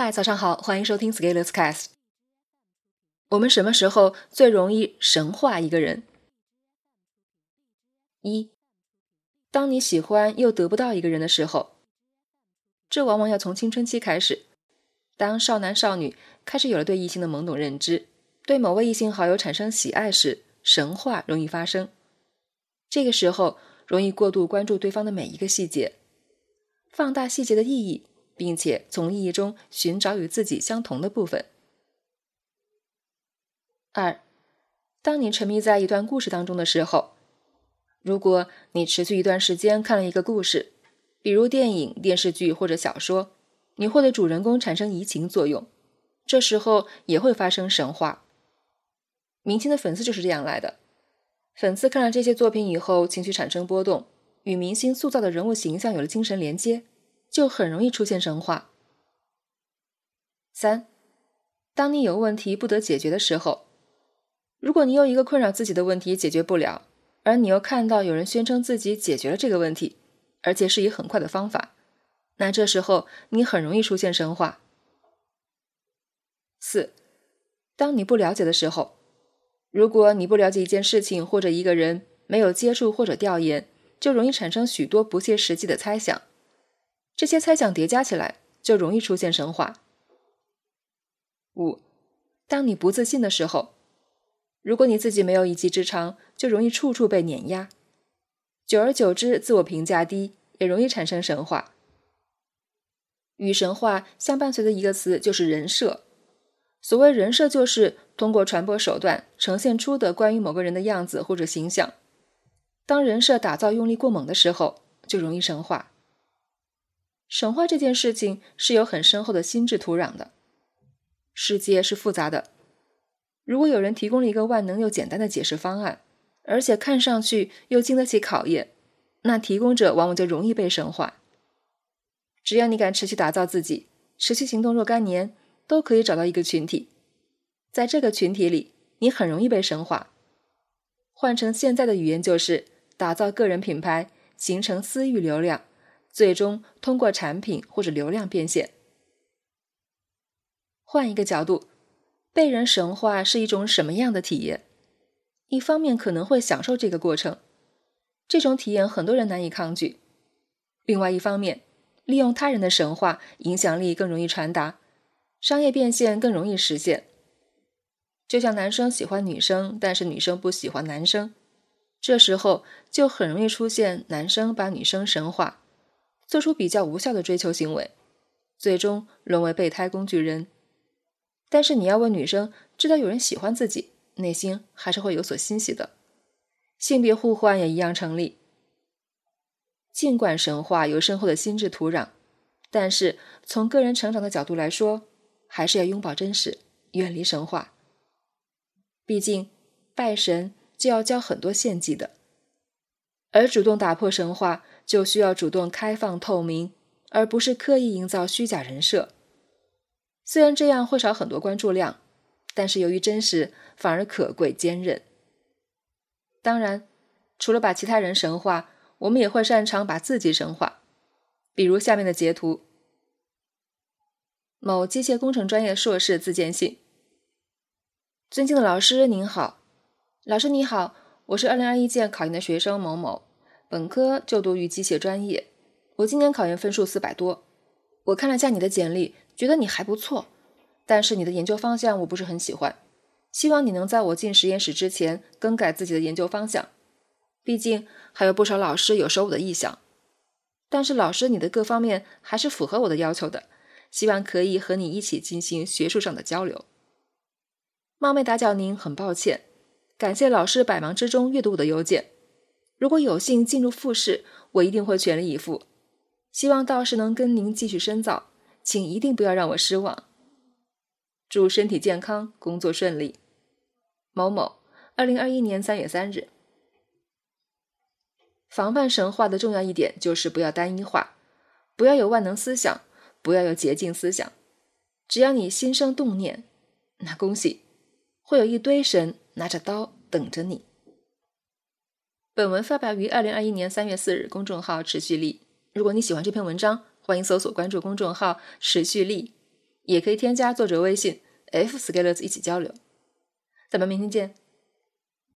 嗨，早上好，欢迎收听 Scalers Cast。我们什么时候最容易神化一个人？一，当你喜欢又得不到一个人的时候，这往往要从青春期开始。当少男少女开始有了对异性的懵懂认知，对某位异性好友产生喜爱时，神话容易发生。这个时候，容易过度关注对方的每一个细节，放大细节的意义。并且从意义中寻找与自己相同的部分。二，当你沉迷在一段故事当中的时候，如果你持续一段时间看了一个故事，比如电影、电视剧或者小说，你会对主人公产生移情作用，这时候也会发生神话。明星的粉丝就是这样来的。粉丝看了这些作品以后，情绪产生波动，与明星塑造的人物形象有了精神连接。就很容易出现神话。三，当你有问题不得解决的时候，如果你有一个困扰自己的问题解决不了，而你又看到有人宣称自己解决了这个问题，而且是以很快的方法，那这时候你很容易出现神话。四，当你不了解的时候，如果你不了解一件事情或者一个人，没有接触或者调研，就容易产生许多不切实际的猜想。这些猜想叠加起来，就容易出现神话。五，当你不自信的时候，如果你自己没有一技之长，就容易处处被碾压，久而久之，自我评价低，也容易产生神话。与神话相伴随的一个词就是人设。所谓人设，就是通过传播手段呈现出的关于某个人的样子或者形象。当人设打造用力过猛的时候，就容易神话。神话这件事情是有很深厚的心智土壤的。世界是复杂的，如果有人提供了一个万能又简单的解释方案，而且看上去又经得起考验，那提供者往往就容易被神化。只要你敢持续打造自己，持续行动若干年，都可以找到一个群体，在这个群体里，你很容易被神化。换成现在的语言，就是打造个人品牌，形成私域流量。最终通过产品或者流量变现。换一个角度，被人神化是一种什么样的体验？一方面可能会享受这个过程，这种体验很多人难以抗拒；另外一方面，利用他人的神话，影响力更容易传达，商业变现更容易实现。就像男生喜欢女生，但是女生不喜欢男生，这时候就很容易出现男生把女生神化。做出比较无效的追求行为，最终沦为备胎工具人。但是你要问女生，知道有人喜欢自己，内心还是会有所欣喜的。性别互换也一样成立。尽管神话有深厚的心智土壤，但是从个人成长的角度来说，还是要拥抱真实，远离神话。毕竟拜神就要交很多献祭的，而主动打破神话。就需要主动开放透明，而不是刻意营造虚假人设。虽然这样会少很多关注量，但是由于真实，反而可贵坚韧。当然，除了把其他人神化，我们也会擅长把自己神化。比如下面的截图：某机械工程专业硕士自荐信。尊敬的老师您好，老师你好，我是二零二一届考研的学生某某。本科就读于机械专业，我今年考研分数四百多。我看了下你的简历，觉得你还不错，但是你的研究方向我不是很喜欢。希望你能在我进实验室之前更改自己的研究方向。毕竟还有不少老师有收我的意向，但是老师你的各方面还是符合我的要求的，希望可以和你一起进行学术上的交流。冒昧打搅您，很抱歉。感谢老师百忙之中阅读我的邮件。如果有幸进入复试，我一定会全力以赴。希望到时能跟您继续深造，请一定不要让我失望。祝身体健康，工作顺利。某某，二零二一年三月三日。防范神话的重要一点就是不要单一化，不要有万能思想，不要有捷径思想。只要你心生动念，那恭喜，会有一堆神拿着刀等着你。本文发表于二零二一年三月四日，公众号持续力。如果你喜欢这篇文章，欢迎搜索关注公众号持续力。也可以添加作者微信 f scalers 一起交流。咱们明天见。